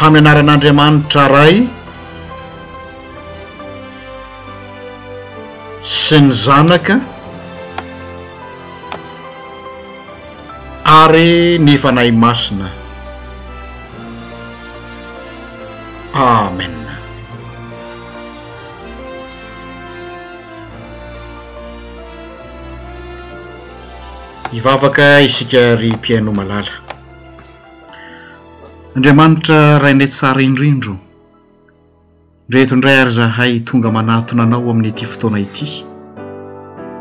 Amin'ny anaran'Andriamanitra Ray sy ny Zanaka ary ny Fanahy Masina. Amen. Hivavaka isika ry mpihaino malala. Andriamanitra Rainay tsara indrindro, ndry eto indray ary izahay tonga manatona Anao amin'ity fotoana ity.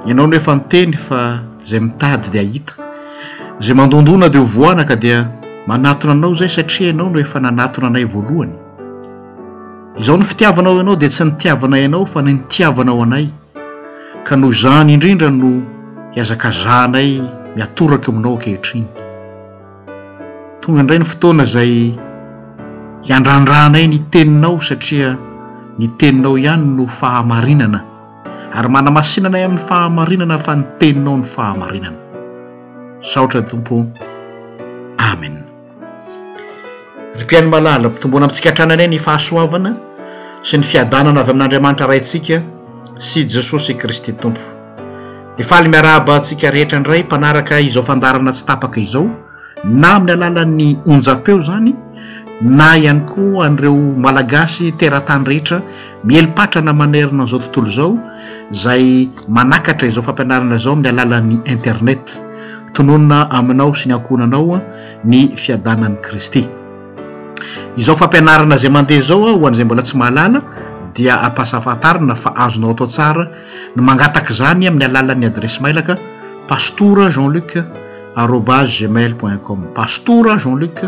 Ianao no efa niteny fa izay mitady dia hahita, izay mandondona dia ho voana ka dia manatona Anao izay satria Ianao no efa nanatona anay voalohany. Izao ny fitiavanao ianao dia tsy ny tiavanay anao fa ny nitiavanao anay, ka noho izany indrindra no iazakazahanay miatoraka eo aminao ankehitriny. Tonga indray ny fotoana izay hiandrandranay ny teninao satria ny teninao ihany no fahamarinana ary manamasina anay amin'ny fahamarinana fa ny teninao ny fahamarinana. Saotra Tompo. Amen. Ry mpihaino malala, mpitomboana amin'ny tsikatrana anay ny fahasoavana sy ny fiadanana avy amin'Andriamanitra Raintsika sy Jesosy Kristy Tompo. Dia faly miarahaba antsika rehetra indray mpanaraka izao fandaharana tsy tapaka izao, na amin'ny alalan'ny onjam-peo izany, na ihany koa an'ireo Malagasy teratany rehetra Miely patrana manerana an'izao tontolo izao izay manakatra izao fampianarana izao amin'ny alalan'ny internet. Tononina aminao sy ny ankohonanao ny fiadanan'i Kristy. Izao fampianarana izay mandeha izao ho an'izay mbola tsy mahalala dia ampahasafantarina fa azonao atao tsara ny mangataka izany amin'ny alalan'ny adiresy mailaka, pastora jean luc, arobase gmail point com pastora jean luc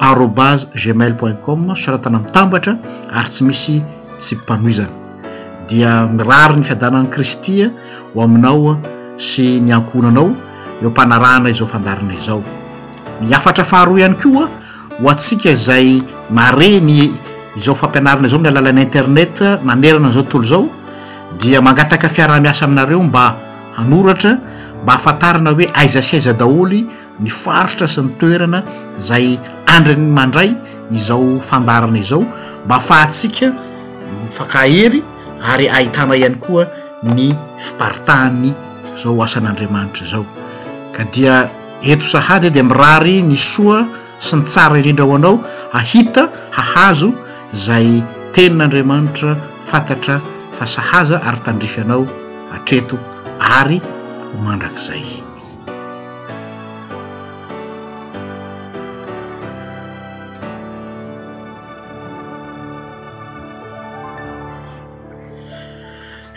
arobase gmail point com soratana mitambatra ary tsy misy tsy mpanoizana dia mirary ny fiadanan'i kristy ho aminao sy ny ankohonanao eo am-panarahana izao fandarina izao ny hafatra faharoa ihany koa ho antsika izay nare ny izao fampianarana izao amin'ny alalan'ny internet manerana izao tontolo izao dia mangataka fiaraha-miasa aminareo mba hanoratra mba hahafantarana hoe aiza sy aiza daholo ny faritra sy ny toerana izay andrin'ny mandray izao fandaharana izao mba hahafahantsika mifankahery ary ahitana ihany koa ny fiparitahan'ny izao asan'Andriamanitra izao ka dia eto sahady dia mirary ny soa sy ny tsara indrindra ho anao hahita hahazo izay tenin'Andriamanitra fantatra fa sahaza ary tandrify anao hatreto ary ho mandrakizay.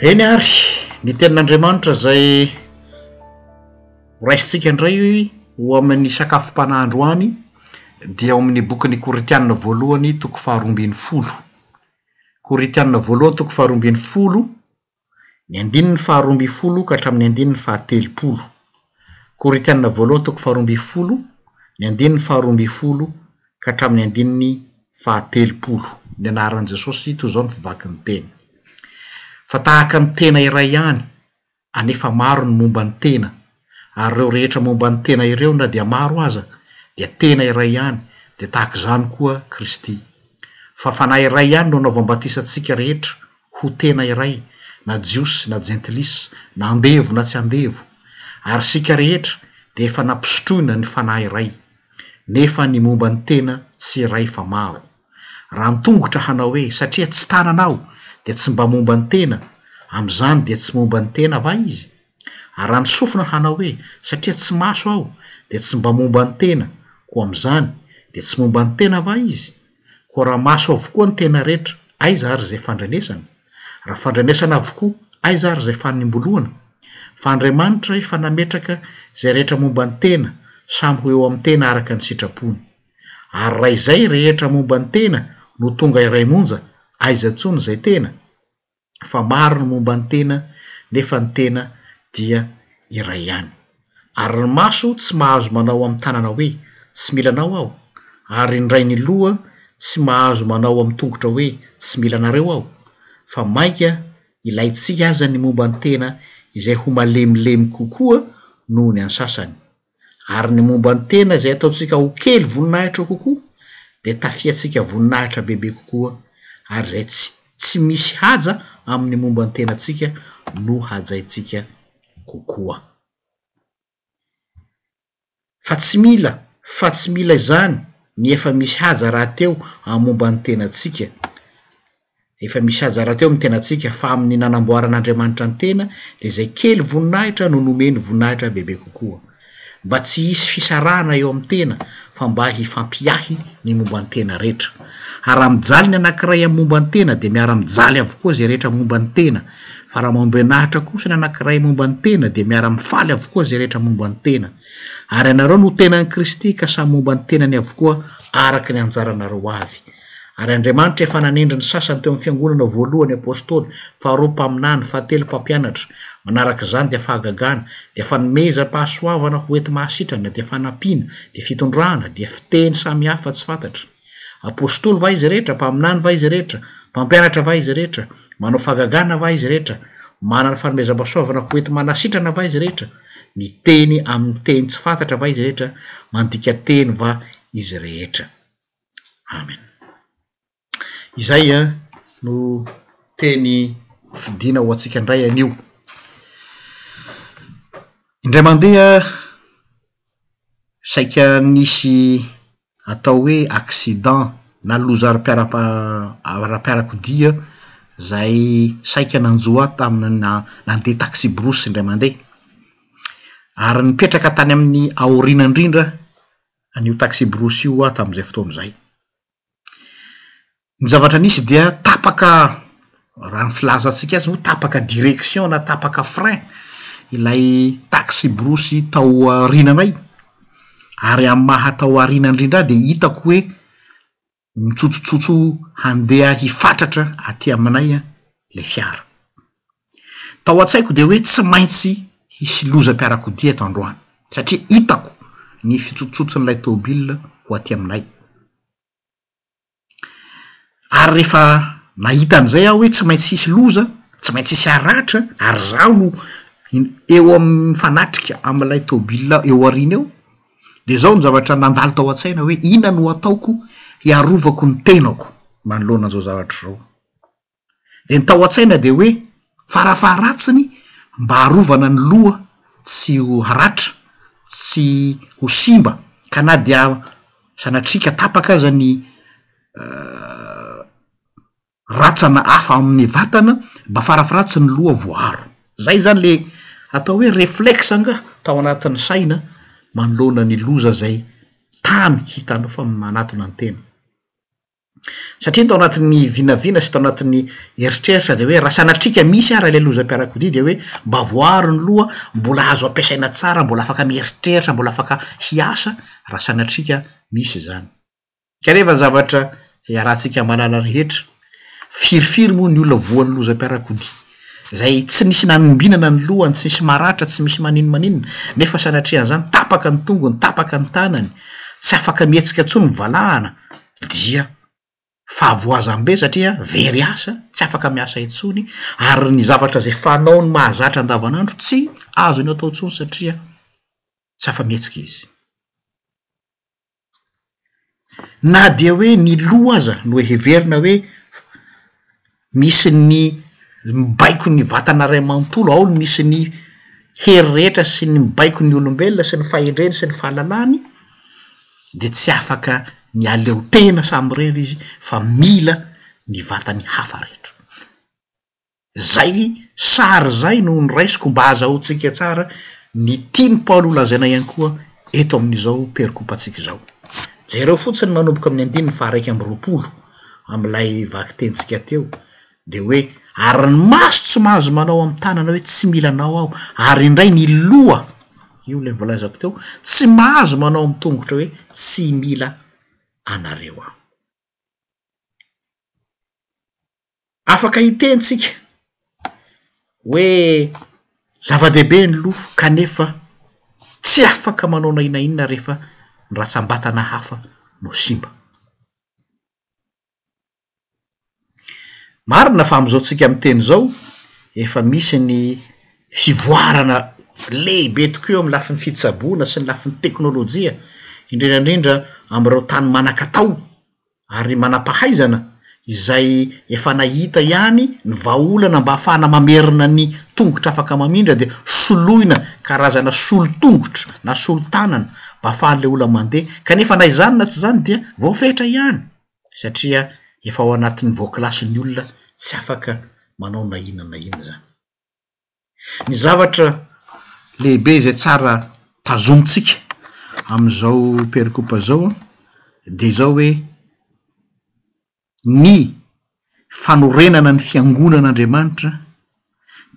Eny ary ny tenin'Andriamanitra izay Ho raisintsika indray ho amin'ny sakafom-panahy androany dia ao amin'ny bokin'ny Korintiana voalohany toko faharoa ambin'ny folo. Korintiana voalohany toko faharoa ambin'ny folo, ny andininy faharoa ambin'ny folo ka hatramin'ny andininy fahatelopolo. Korintiana voalohany toko faharoa ambin'ny folo, ny andininy faharoa ambin'ny folo ka hatramin'ny andininy fahatelopolo. Ny anaran'i Jesosy toy izao no fivaky ny teny. Fa tahaka ny tena iray ihany, anefa maro ny momba ny tena, ary ireo rehetra momba ny tena ireo na dia maro aza dia tena iray ihany, dia tahaka izany koa Kristy. Fa Fanahy iray ihany no anaovam-batisa antsika rehetra ho tena iray, na Jiosy na Jentilisa, na andevo na tsy andevo, ary isika rehetra dia efa nampisotroina ny Fanahy iray, nefa ny momba ny tena tsy iray fa maro. Raha an-tongotra hanao hoe, satria tsy tanana aho dia tsy mba momba ny tena, amin'izany dia tsy momba ny tena va izy? Ary raha ny sofina hanao hoe, satria tsy maso aho dia tsy mba momba ny tena, koa amin'izany dia tsy momba ny tena va izy? Koa raha maso avokoa ny tena rehetra, aiza ary izay fandrenesana? Raha fandrenesana avokoa, aiza ary izay fanimboloana? Fa Andriamanitra efa nametraka izay rehetra momba ny tena samy ho eo amin'ny tena araka ny sitrapony. Ary raha izay rehetra momba ny tena no tonga iray monja, aiza intsony izay tena? Fa maro ny momba ny tena nefa ny tena dia iray ihany. Ary ny maso tsy mahazo manao amin'ny tanana hoe, Tsy mila anao aho, ary indray ny loha tsy mahazo manao amin'ny tongotra hoe, Tsy mila anareo aho. Fa mainka ilaintsika aza ny momba ny tena izay ho malemilemy kokoa noho ny an'ny sasany. Ary ny momba ny tena izay ataontsika ho kely voninahitra kokoa dia tafiantsika voninahitra bebe kokoa ary izay tsy tsy misy haja amin'ny momba ny tenantsika no hajaintsika kokoa. Fa tsy mila fa tsy mila izany ny efa misy haja rahateo amin'ny momba ny tenantsika Efa misy haja rahateo amin'ny tenantsika fa amin'ny nanamboaran'Andriamanitra ny tena dia izay kely voninahitra no nomeny voninahitra bebe kokoa. Mba tsy hisy fisarahana eo amin'ny tena fa mba hifampiahy ny momba ny tena rehetra. Ary raha mijaly ny anankiray amin'ny momba ny tena dia miara-mijaly avokoa izay rehetra momba ny tena. Fa raha manomboenahitra kosa ny anankiray momba ny tena dia miara-mifaly avokoa izay rehetra momba ny tena. Ary ianareo no tenan'i Kristy ka samy momba ny tenany avokoa araka ny anjaranareo avy. Ary Andriamanitra efa nanendry ny sasany teo amin'ny fiangonana voalohany apostoly, faharoa mpaminany, fahatelo mpampianatra. Manaraka izany dia fahagagana, dia fanomezam-pahasoavana ho enti-mahasitrana, dia fanampiana, dia fitondrana, dia fiteny samy hafa tsy fantatra. Apostoly va izy rehetra? Mpaminany va izy rehetra? Mpampianatra va izy rehetra? Manao fahagagana va izy rehetra? Manana fanomezam-pahasoavana ho enti-manasitrana va izy rehetra? Miteny amin'ny teny tsy fantatra va izy rehetra? Mandika teny va izy rehetra? Amen. Izay no teny fidina ho antsika indray anio. Indray mandeha saika nisy atao hoe accident na loza ara-piarakodia izay saika nanjo ahy tamin'ny nandeha taxi-brousse indray mandeha. Ary nipetraka tany amin'ny aoriana indrindra aho. an'io taxi-brousse io aho tamin'izay fotoana izay. Ny zavatra nisy dia tapaka, raha ny filazantsika azy moa tapaka direction na tapaka frein ilay taxi-brousse tao aoriananay, ary amin'ny maha tao aoriana indrindra ahy dia hitako hoe Mitsotsotsotso handeha hifatratra aty aminay ilay fiara. Tao an-tsaiko dia hoe tsy maintsy hisy lozam-piarakodia eto androany, satria hitako ny fitsotsotson'ilay tomobilina ho aty aminay. Ary rehefa nahita an'izay aho hoe tsy maintsy hisy loza, tsy maintsy hisy haratra, ary izaho no eo amin'ny mifanatrika amin'ilay tomobilina eo aoriana eo, Dia izao no zavatra nandalo tao an-tsaina hoe, Inona no hataoko hiarovako ny tenako manoloana an'izao zavatra izao? Dia ny tao an-tsaina dia hoe, farafaharatsiny mba harovana ny loha tsy ho haratra, tsy ho simba, ka na dia sanatria ka tapaka aza ny Rantsana hafa amin'ny vatana, mba farafratsy ny loha voaaro. Zay zany le atao hoe reflex anga tao anatin'ny saina manoloana ny loza izay tamy hitanao fa manatona ny tena. Satria ny tao anatin'ny vinavina sy tao anatin'ny eritreritra dia hoe raha sanatrika misy ara ilay lozam-piarakodia dia hoe mba voaaro ny loha, mbola azo ampiasaina tsara, mbola afaka mieritreritra, mbola afaka hiasa raha sanatrika misy izany. Ka nefa zavatra iarahantsika manana rehetra. Firy firy moa ny olona voan'ny lozam-piarakodia, izay tsy nisy nanombinana ny lohany, tsy nisy maratra, tsy misy maninona maninona, nefa sanatrian'izany tapaka ny tongony, tapaka ny tanany, tsy afaka mihetsika intsony ny valahana, dia fahavoazam-be satria very asa, tsy afaka miasa intsony, ary ny zavatra izay fanaony mahazatra andavanandro tsy azony atao intsony satria tsy afa-mihetsika izy. Na dia hoe ny loha aza no heverina hoe misy ny mibaiko ny vatana iray manontolo, ao no misy ny hery rehetra sy ny mibaiko ny olombelona sy ny fahendreny sy ny fahalalany, dia tsy afaka ny haleo tena samirery izy fa mila ny vatan'ny hafa rehetra. Izay sary izay no noraisiko mba hazahoantsika tsara ny tian'i Paoly holazaina ihany koa eto amin'izao perikopantsika izao. Jereo fotsiny manomboka amin'ny andininy faha-iraika amby roapolo amin'ilay vakitentsika teo, dia hoe, Ary ny maso tsy mahazo manao amin'ny tanana hoe tsy mila anao aho, ary indray ny loha, io ilay voalazako teo, tsy mahazo manao amin'ny tongotra hoe tsy mila anareo aho. Afaka hiteny tsika hoe zava-dehibe ny loha kanefa tsy afaka manao na inona inona rehefa ny ratsam-batana hafa no simba. Marina fa amin'izao tsika miteny izao efa misy ny fivoarana lehibe tokoa eo amin'ny lafiny fitsaboana sy ny lafiny teknolojia indrindra indrindra amin'ireo tany manan-katao ary manam-pahaizana izay efa nahita ihany ny vahaolana mba hahafahana mamerina ny tongotra afaka mamindra dia soloina karazana solo-tongotra na solo-tanana mba hahafahan'ilay olona mandeha kanefa na izany na tsy izany dia voafetra ihany satria efa ao anatin'ny voakilasin'ny olona tsy afaka manao na inona na inona izany. Ny zavatra lehibe izay tsara tazomintsika amin'izao perikopa izao dia izao hoe, ny fanorenana ny fiangonan'Andriamanitra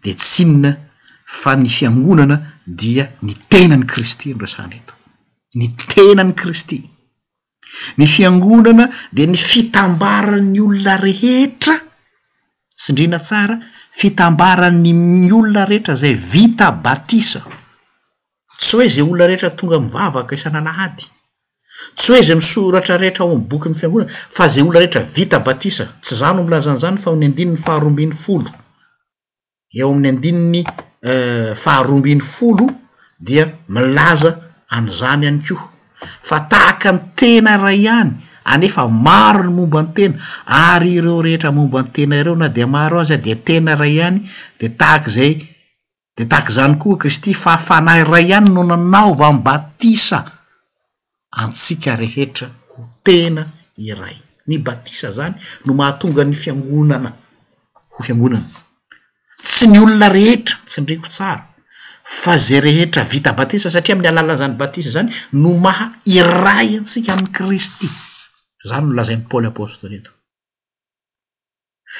dia tsy inona fa ny fiangonana dia ny tenan'i Kristy no resahana eto. Ny tenan'i Kristy. Ny fiangonana dia ny fitambaran'ny olona rehetra, tsindriana tsara, fitambaran'ny olona rehetra izay vita batisa. Tsy hoe izay olona rehetra tonga mivavaka isan'alahady, tsy hoe izay misoratra rehetra ao amin'ny bokin'ny fiangonana, fa izay olona rehetra vita batisa. Tsy izaho no milaza an'izany fa ao amin'ny andininy faharoa ambin'ny folo. eo amin'ny andininy faharoa ambin'ny folo dia milaza an'izany ihany koa fa tahaka ny tena iray ihany anefa maro ny momba ny tena ary ireo rehetra momba ny tena ireo na dia maro aza dia tena iray ihany dia tahaka izay dia tahaka izany koa Kristy fa fanahy iray ihany no nanaovany batisa antsika rehetra ho tena iray. Ny batisa izany no mahatonga ny Fiangonana ho Fiangonana. Tsy ny olona rehetra, tsindriako tsara, fa izay rehetra vita batisa, satria amin'ny alalan'izany batisa izany no maha iray antsika amin'i Kristy. Izany no lazain'i Paoly Apostoly eto.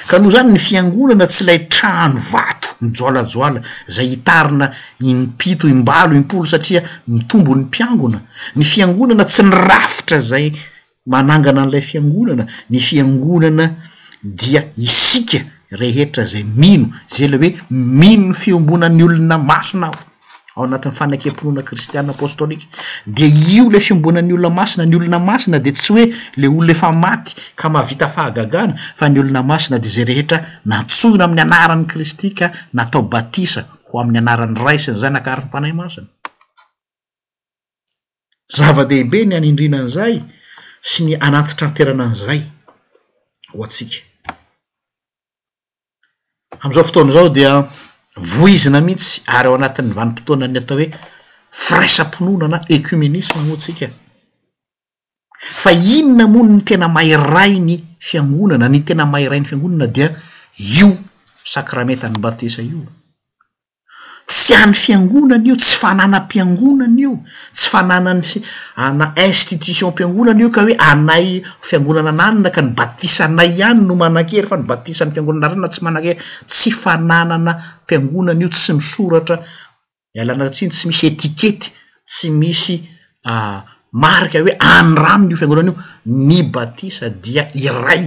Ka noho izany ny fiangonana tsy ilay trano vato mijoalajoala izay hitarina impito, imbalo, impolo satria mitombo ny mpiangona. Ny fiangonana tsy ny rafitra izay manangana an'ilay fiangonana. Ny fiangonana dia isika rehetra izay mino, izay ilay hoe mino ny fiombonan'ny olona masina aho. ao anatin'ny fanekem-pinoana kristiana apostolika, dia io ilay fiombonan'ny olona masina, ny olona masina dia tsy hoe ilay olona efa maty ka mahavita fahagagana, fa ny olona masina dia izay rehetra nantsoina amin'ny anaran'i Kristy ka natao batisa ho amin'ny anaran'ny Ray sy ny Zanaka ary ny Fanahy Masina. Zava-dehibe ny hanindriana an'izay sy ny hanantitranterana an'izay ho antsika. Amin'izao fotoana izao dia voizina mihitsy ary ao anatin'ny vanim-potoanan'ny atao hoe firaisam-pinoana na ecumenisme moa tsika. Fa inona moa no tena mahiray ny fiangonana? Ny tena mahiray ny fiangonana dia io sakramentan'ny batisa io. Tsy an'ny fiangonana io, tsy fananam-piangonana io, tsy fananan'ny fi, ana, institution-mpiangonana io ka hoe anay fiangonanan'alina ka ny batisanay ihany no manan-kery fa ny batisan'ny fiangonan'alina tsy manan-kery. Tsy fananana mpiangonana io, tsy misoratra, ialana tsiny, tsy misy etikety, tsy misy a, marika hoe any ranona io fiangonana io. Ny batisa dia iray,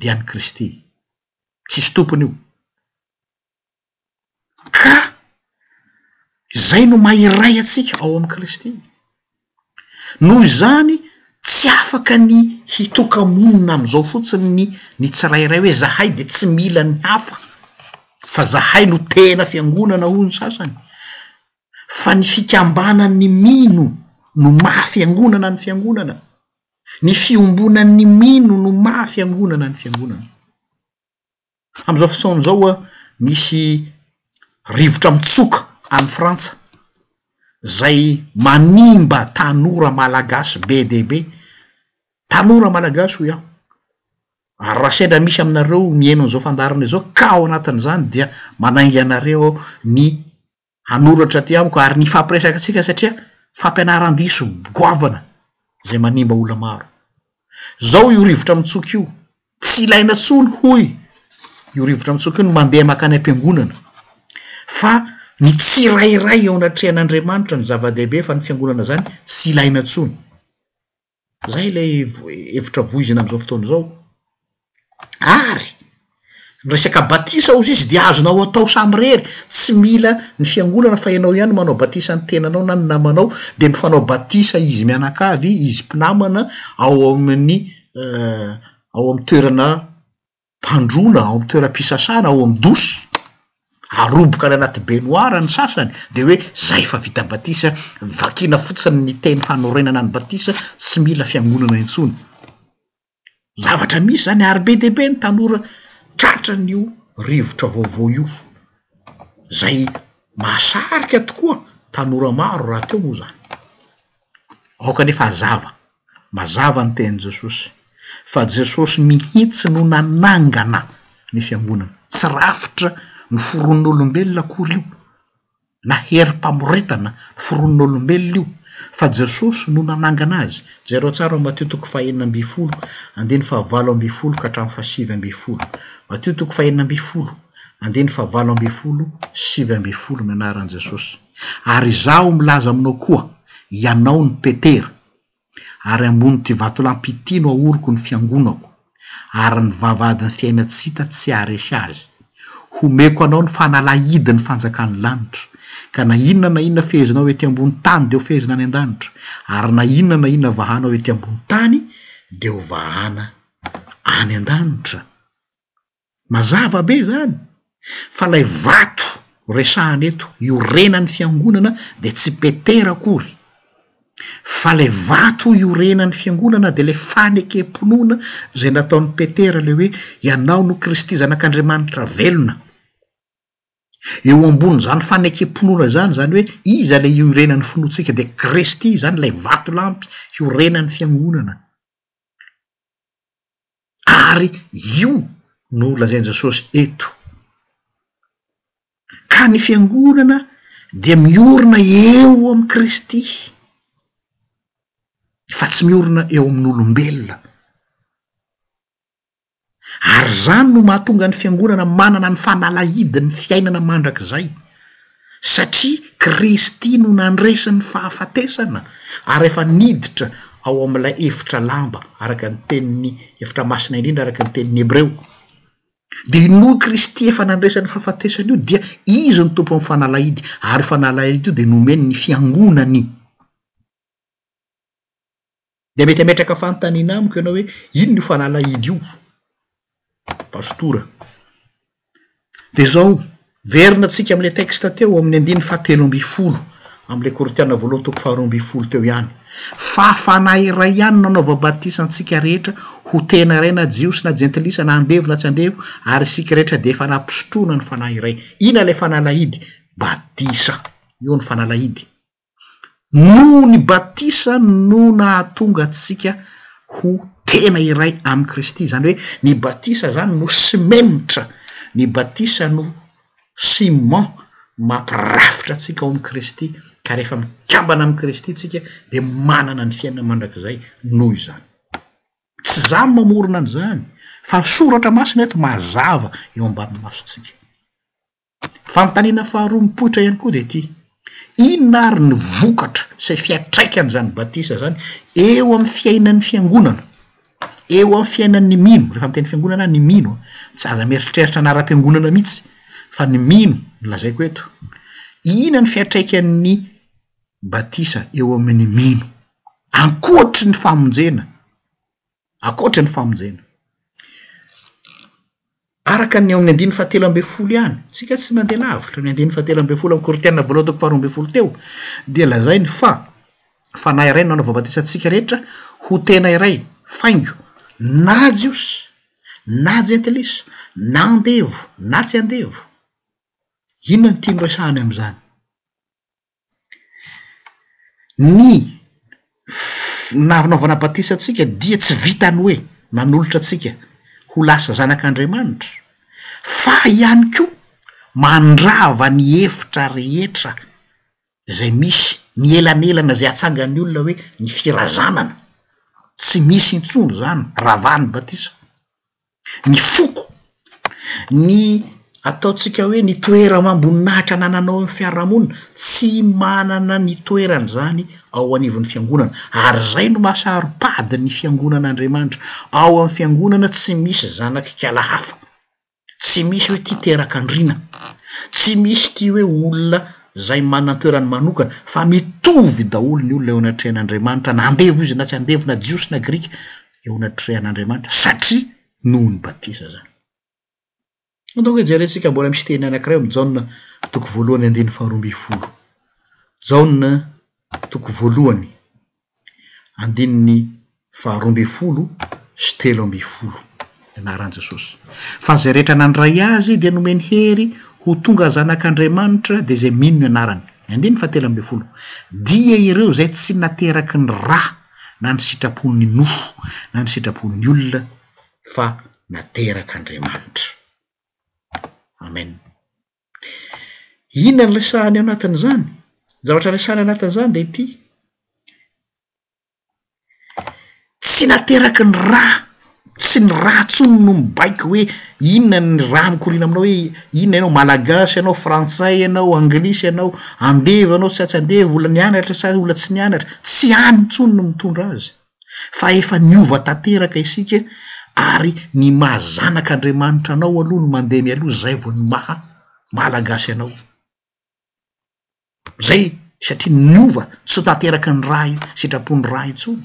dia an'i Kristy. tsisy tompony io. Ka izay no maha iray antsika ao amin'i Kristy. Noho izany, tsy afaka ny hitoka-monina amin'izao fotsiny ny ny tsirairay hoe zahay dia tsy mila ny hafa, fa zahay no tena fiangonana hoy ny sasany. Fa ny fikambanan'ny mino no maha fiangonana ny fiangonana. Ny fiombonan'ny mino no maha fiangonana ny fiangonana. Amin'izao fotoana izao ho'a misy rivotra mitsoka any Frantsa izay manimba tanora malagasy be dia be. Tanora malagasy hoy aho, ary raha sendra misy aminareo mihaino an'izao fandaharana izao ka ao anatin'izany dia manainga anareo aho ny hanoratra aty amiko ary ny hifampiresaka antsika satria fampianaran-diso goavana izay manimba olona maro. Izao io rivotra mitsoka io, tsy ilaina intsony hoy io rivotra mitsoka io ny mandeha mankany am-piangonana fa ny tsirairay eo anatrehan'Andriamanitra no zava-dehibe fa ny fiangonana izany tsy ilaina intsony. Izay ilay hevitra voizina amin'izao fotoana izao. Ary ny resaka batisa hozy izy dia azonao atao samirery, tsy mila ny fiangonana fa ianao ihany no manao batisa ny tenanao na ny namanao dia mifanao batisa izy mianakavy, izy mpinamana ao amin'ny ao amin'ny toerana mpandroana ao amin'ny toeram-pisasana ao amin'ny dosy, aroboka any anaty baignoire ny sasany, dia hoe zay efa vita batisa, vakiana fotsiny ny teny fanorenana ny batisa, tsy mila fiangonana intsony. Zavatra misy izany ary be dia be ny tanora tratra an'io rivotra vaovao io, izay mahasarika tokoa tanora maro rahateo moa izany. Aoka anefa hazava Mazava ny tenin'i Jesosy fa Jesosy mihitsy no nanangana ny fiangonana. Tsy rafitra noforonin'olombelona akory io na herim-pamoretana noforonin'olombelona io fa Jesosy no nanangana azy. Jereo tsara ao Matio toko fahenina ambin'ny folo andininy fahavalo ambin'ny folo ka hatramin'ny fahasivy ambin'ny folo. Matio toko fahenina ambin'ny folo andininy fahavalo ambin'ny folo sy sivy ambin'ny folo ny anaran'i Jesosy. Ary izaho milaza aminao koa, ianao no Petera, Ary ambonin'ity vatolampy ity no ahoriko ny fiangonako, ary ny vavahadin'ny fiaina tsy hita tsy haharesy azy. Homeko anao ny fanalahidin'ny fanjakan'ny lanitra, ka na inona na inona fehezinao ety ambony tany dia ho fehezina any an-danitra, ary na inona na inona vahanao ety ambony tany dia ho vahana any an-danitra. Mazava be izany fa ilay vato resahana eto iorenan'ny fiangonana dia tsy Petera akory fa ilay vato iorenan'ny fiangonana dia ilay fanekem-pinoana izay nataon'i Petera ilay hoe ianao no Kristy zanak'Andriamanitra velona. Eo ambonin'izany fanekem-pinoana izany izany hoe iza ilay iorenan'ny finoantsika dia Kristy izany ilay vatolampy iorenan'ny fiangonana. Ary io no lazain'i Jesosy eto. Ka ny Fiangonana dia miorina eo amin'i Kristy, fa tsy miorina eo amin'olombelona. Ary izany no mahatonga ny Fiangonana manana ny fanalahidin'ny fiainana mandrakizay. Satria Kristy no nandresy ny fahafatesana ary efa niditra ao amin'ilay efitra lamba, araka ny tenin'ny efitra masina indrindra araka ny tenin'ny Hebreo. Dia noho Kristy efa nandresy an'io fahafatesana io dia Izy no Tompon'ny fanalahidy ary io fanalahidy io dia nomeny ny Fiangonany. Dia mety hametraka fanontaniana amiko ianao hoe inona io fanalahidy io Pastora? Dia izao, Miverina tsika amin'ilay texte teo amin'ny andininy fahatelo ambin'ny folo amin'ilay Korintiana voalohany toko faharoa ambin'ny folo teo ihany. Fahafana iray ihany no anaova batisa antsika rehetra ho tena iray na Jiosy na Jentilisa na andevo na tsy andevo ary isika rehetra dia efa nampisotroina ny Fanahy iray. Inona ilay fanalahidy? Batisa. Io no fanalahidy. Noho ny batisa no nahatonga antsika ho tena iray amin'i Kristy. Izany hoe ny batisa izany no simenitra, ny batisa no ciment mampirafitra antsika ao amin'i Kristy, ka rehefa mikambana amin'i Kristy isika dia manana ny fiainana mandrakizay noho izany. Tsy izaho no mamorona an'izany fa ny soratra masina eto mazava eo ambany masontsika. Fanontaniana faharoa mipoitra ihany koa dia ity, Inona ary ny vokatra sy fiantraikan'izany batisa izany eo amin'ny fiainan'ny Fiangonana, eo amin'ny fiainan'ny mino? Rehefa miteny Fiangonana aho, ny mino an! Tsy aza mieritreritra ny ara-piangonana mihitsy fa ny mino no lazaiko eto. Inona ny fiantraikan'ny batisa eo amin'ny mino, ankoatry ny famonjena? Ankoatra ny famonjena. Araka ny ao amin'ny andininy fahatelo ambin'ny folo ihany, isika tsy mandeha lavitra, ny andininy fahatelo ambin'ny folo amin'ny Korintiana voalohany toko faharoa ambin'ny folo teo dia lazainy fa fanahy iray no nanaovany batisa antsika rehetra ho tena iray faingo na Jiosy na Jentilisa, na andevo na tsy andevo. Inona no tiany resahana amin'izany? Ny nanaovana batisa antsika dia tsy vitan'ny hoe nanolotra antsika ho lasa zanak'Andriamanitra fa ihany koa mandrava ny hevitra rehetra izay misy, ny elanelana izay atsangan'ny olona hoe ny firazanana, tsy misy intsony izany raha vany batisa. ny foko, ny ataontsika hoe ny toeram-amboninahitra anananao amin'ny fiarahamonina, tsy manana ny toerany izany ao anivon'ny fiangonana, ary izay no maha saro-pady ny fiangonan'Andriamanitra, ao amin'ny fiangonana tsy misy zanak'ikala hafa, tsy misy hoe ity terak'andriana, tsy misy ity hoe olona, izay manana ny toerany manokana, fa mitovy daholo ny olona eo anatrehan'Andriamanitra na andevo izy na tsy andevo, na Jiosy na Grika, eo anatrehan'Andriamanitra satria noho ny batisa izany. Andao ange jerentsika mbola misy teny anankiray ao amin'ny Jaona toko voalohany andininy faharoa ambin'ny folo. Jaona toko voalohany. Andininy faharoa ambin'ny folo sy telo ambin'ny folo. Ny anaran'i Jesosy. Fa izay rehetra nandray Azy dia nomeny hery ho tonga zanak'Andriamanitra dia izay mino ny anarany. Ny andininy fahatelo ambin'ny folo. Dia ireo izay tsy nateraky ny ra na ny sitrapon'ny nofo na ny sitrapon'ny olona fa naterak'Andriamanitra. Amen. Inona no resahiny ao anatin'izany? Ny zavatra resahiny ao anatin'izany dia ity, tsy nateraky ny ra, tsy ny ra intsony no mibaiko hoe inona ny ra mikoriana aminao hoe inona ianao, malagasy ianao, frantsay ianao, anglisy ianao, andevo ianao sa tsy andevo, olona nianatra sa olona tsy nianatra, tsy any intsony no mitondra azy. fa efa niova tanteraka isika ary ny maha zanak' Andriamanitra anao aloha no mandeha mialoha zay vao ny maha malagasy anao. Zay satria niova tsy tanteraky ny ra sitrapon'ny ra intsony.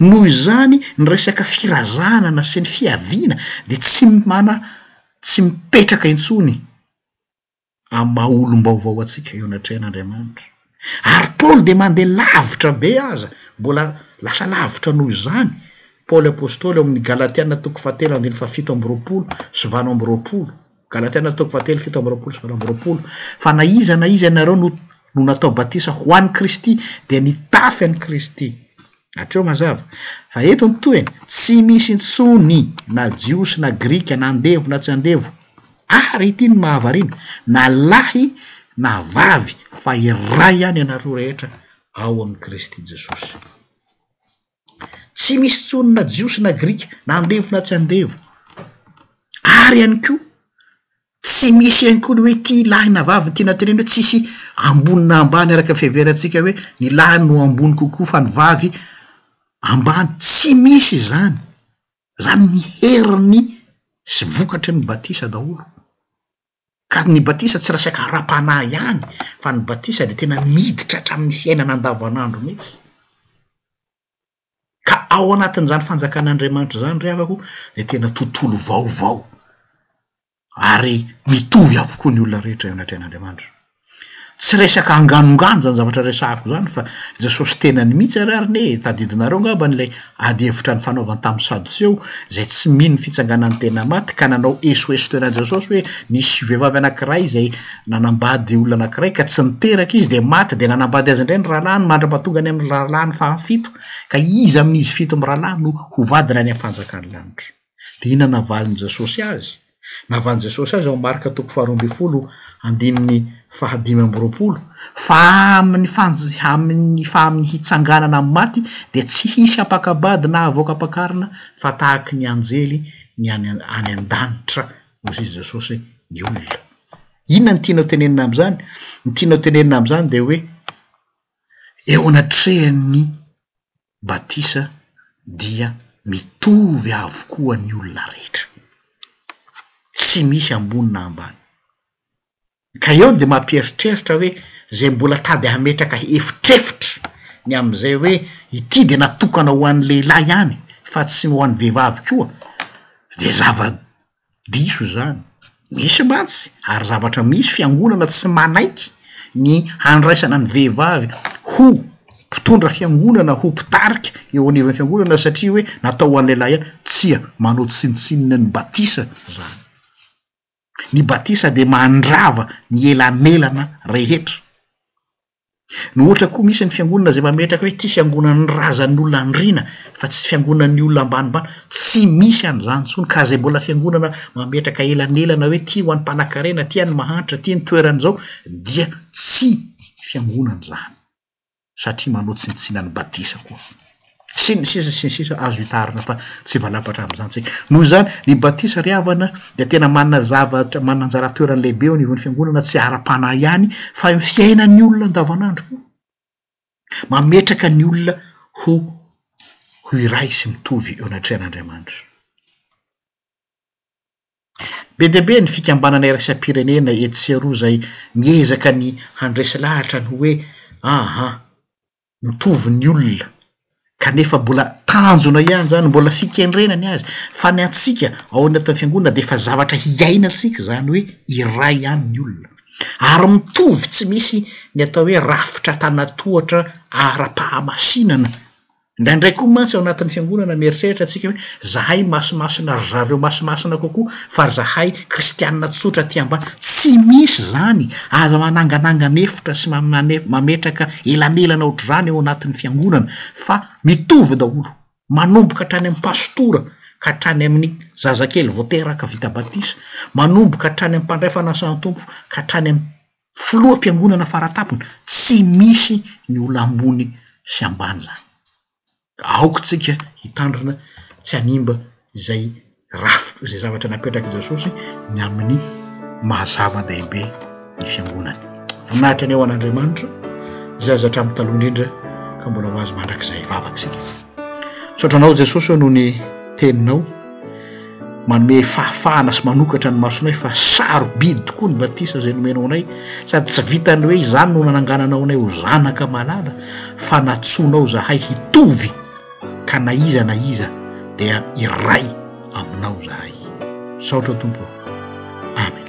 Noho izany ny resaka firazanana sy ny fiaviana dia tsy mana tsy mipetraka intsony. amin'ny maha olom-baovao antsika eo anatrehan'Andriamanitra. Ary Paoly dia mandeha lavitra be aza, mbola lasa lavitra noho izany, Paoly Apostoly ao amin'ny Galatiana toko fahatelo andininy fahafito amby roapolo sy valo amby roapolo, Galatiana toko fahatelo fito amby roapolo sy valo amby roapolo, fa na iza na iza ianareo no natao batisa ho an'i Kristy dia nitafy an'i Kristy. Hatreo mazava fa eto ny toe tsy misy intsony na jiosy na grika na andevo na tsy andevo ary ity no mahavariana na lahy na vavy fa iray ihany ianareo rehetra ao amin'i Kristy Jesosy. Tsy misy intsony na jiosy na grika na andevo na tsy andevo ary ihany koa Tsy misy ihany koa ny hoe ity lahy na vavy ny tiana tenenina hoe tsisy ambony na ambany araka ny fiheverantsika hoe ny lahy no ambony kokoa fa ny vavy ambany. Tsy misy izany. Izany ny heriny sy vokatry ny batisa daholo. Ka ny batisa tsy resaka ara-panahy ihany fa ny batisa dia tena miditra hatramin'ny fiainana andavanandro mihitsy. Ka ao anatin'izany fanjakan'Andriamanitra izany ry havako dia tena tontolo vaovao ary mitovy avokoa ny olona rehetra eo anatrehan'Andriamanitra. Tsy resaka anganongano izany zavatra resahako izany fa Jesosy tenany mihitsy ary ary ne tadidinareo angamba an'ilay ady hevitra nifanaovany tamin'ny Sadoseo izay tsy mino ny fitsanganan'ny tena maty ka nanao esoeso teo anan'i Jesosy hoe nisy vehivavy anankiray izay Nanambady olona anankiray ka tsy niteraka izy dia maty dia nanambady azy indray ny rahalahiny mandra-pahatonga ny amin'ny rahalahiny fahafito ka iza amin'izy fito mirahalahy no ho vadiny any amin'ny fanjakan'ny lanitra? Dia inona navalin'i Jesosy azy? Navalin'i Jesosy azy ao amin'ny Marka toko faharoa ambin'ny folo andininy fahadimy amby roapolo fa amin'ny fanj amin'ny fa amin'ny hitsanganana amin'ny maty dia tsy hisy hampaka-bady na havoaka ampakarina fa tahaky ny anjely ny any any an-danitra Mosesy Jesosy ny olona. Inona no tianao tenenina amin'izany? Ny tianao tenenina amin'izany dia hoe eo anatrehan'ny batisa dia mitovy avokoa ny olona rehetra. Tsy misy ambony na ambany. Ka eo dia mampieritreritra hoe izay mbola tady hametraka efitrefitra ny amin'izay hoe ity dia natokana ho an'ny lehilahy ihany fa tsy ho an'ny vehivavy koa dia zava-diso izany. Misy mantsy ary zavatra misy fiangonana tsy manaiky ny handraisana ny vehivavy ho mpitondra fiangonana, ho mpitarika eo anivon'ny fiangonana satria hoe natao ho an'ny lehilahy ihany. Tsia, manao tsinontsinona ny batisa izany. Ny batisa dia mandrava ny elamelana rehetra. No ohatra koa misy ny fiangonana izay mametraka hoe ity fiangonan'ny razan'olona andriana fa tsy fiangonan'ny olona ambanimbany. Tsy misy an'izany intsony ka izay mbola fiangonana mametraka elanelana hoe ity ho an'ny mpanakarena, ity an'ny mahantra, ity ny toeran'izao dia tsy fiangonana izany. satria manao tsintsina ny batisa koa. Sy ny sisa sy ny sisa azo hitarina fa tsy valapatra amin'izany isika. Noho izany, ny batisa ry havana dia tena manana zavatra, manana anjara toerana lehibe eo anivon'ny fiangonana tsy ara-panahy ihany fa amin'ny fiainan'ny olona andavanandro koa. Mametraka ny olona ho ho iray sy mitovy eo anatrehan'Andriamanitra. Be dia be ny fikambanana iraisam-pirenena etsy sy eroa izay miezaka ny handresy lahatra ny hoe aha, mitovy ny olona, kanefa mbola tanjona ihany izany, mbola fikendrena ny azy, fa ny antsika ao anatin'ny fiangonana dia efa zavatra hiainantsika izany hoe iray ihany ny olona, ary mitovy tsy misy ny atao hoe rafitra tana-tohatra ara-pahamasinana. Indraindray koa mantsy ao anatin'ny fiangonana mieritreritra isika hoe, Zahay masimasina ry zareo masimasina kokoa fa ry zahay kristianina tsotra aty ambany. Tsy misy izany! Aza mananganangana efitra sy mametraka elanelana ohatr'izany ao anatin'ny fiangonana fa mitovy daholo, manomboka hatrany amin'ny pastora ka hatrany amin'ny zazakely vao teraka vita batisa, manomboka hatrany amin'ny mpandray fanasan'ny Tompo ka hatrany amin'ny filoham-piangonana fara-tampony, tsy misy ny olona ambony sy ambany zany. Ka aoka tsika hitandrina tsy hanimba izay rafitra izay zavatra napetrak'i Jesosy ny amin'ny maha zava-dehibe ny fiangonany. Voninahitra ny eo an'Andriamanitra izay aza hatramin'ny taloha indrindra ka mbola ho azy mandrakizay. Vavaka isika. Misaotra anao Jesosy aho noho ny teninao. manome fahafahana sy manokatra ny masonay fa sarobidy tokoa ny batisa izay nomenao anay sady tsy vitan'ny hoe izany no nanangananao anay ho zanaka malala fa natsoanao zahay hitovy ka na iza na iza dia iray aminao zahay saotra tompo amen